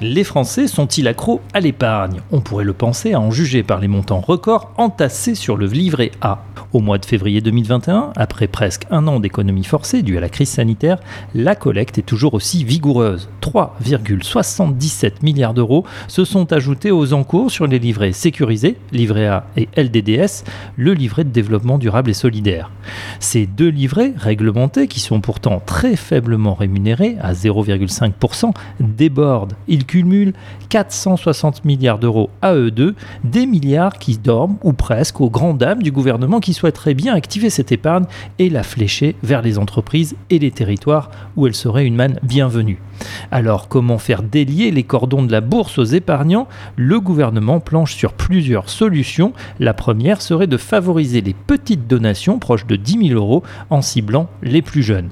Les Français sont-ils accros à l'épargne? On pourrait le penser à en juger par les montants records entassés sur le livret A. Au mois de février 2021, après presque un an d'économie forcée due à la crise sanitaire, la collecte est toujours aussi vigoureuse. 3,77 milliards d'euros se sont ajoutés aux encours sur les livrets sécurisés, livret A et LDDS, le livret de développement durable et solidaire. Ces deux livrets réglementés, qui sont pourtant très faiblement rémunérés, à 0,5%, débordent. Cumulent 460 milliards d'euros à eux deux, des milliards qui dorment, ou presque, aux grandes dames du gouvernement qui souhaiterait bien activer cette épargne et la flécher vers les entreprises et les territoires où elle serait une manne bienvenue. Alors comment faire délier les cordons de la bourse aux épargnants? Le gouvernement planche sur plusieurs solutions. La première serait de favoriser les petites donations proches de 10 000 euros en ciblant les plus jeunes.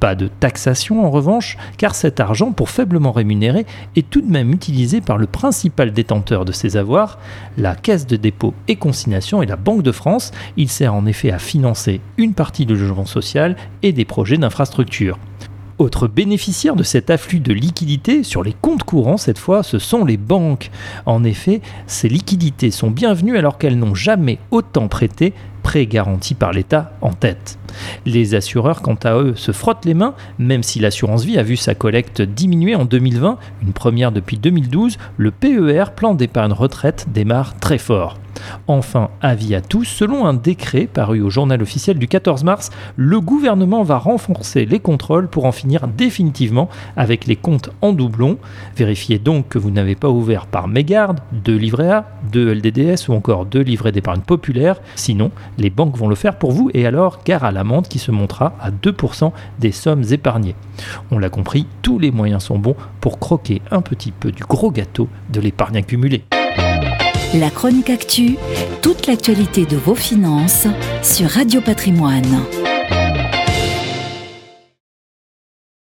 Pas de taxation en revanche, car cet argent, pour faiblement rémunéré, est tout de même utilisé par le principal détenteur de ces avoirs, la Caisse de dépôt et consignation et la Banque de France. Il sert en effet à financer une partie du logement social et des projets d'infrastructure. Autre bénéficiaire de cet afflux de liquidités sur les comptes courants, cette fois, ce sont les banques. En effet, ces liquidités sont bienvenues alors qu'elles n'ont jamais autant prêté, prêts garantis par l'État en tête. Les assureurs, quant à eux, se frottent les mains, même si l'assurance vie a vu sa collecte diminuer en 2020, une première depuis 2012, le PER, plan d'épargne retraite, démarre très fort. Enfin, avis à tous, selon un décret paru au journal officiel du 14 mars, le gouvernement va renforcer les contrôles pour en finir définitivement avec les comptes en doublon. Vérifiez donc que vous n'avez pas ouvert par mégarde deux livrets A, deux LDDS ou encore deux livrets d'épargne populaire, sinon les banques vont le faire pour vous et alors gare à l'amende qui se montera à 2% des sommes épargnées. On l'a compris, tous les moyens sont bons pour croquer un petit peu du gros gâteau de l'épargne accumulée. La chronique actu, toute l'actualité de vos finances sur Radio Patrimoine.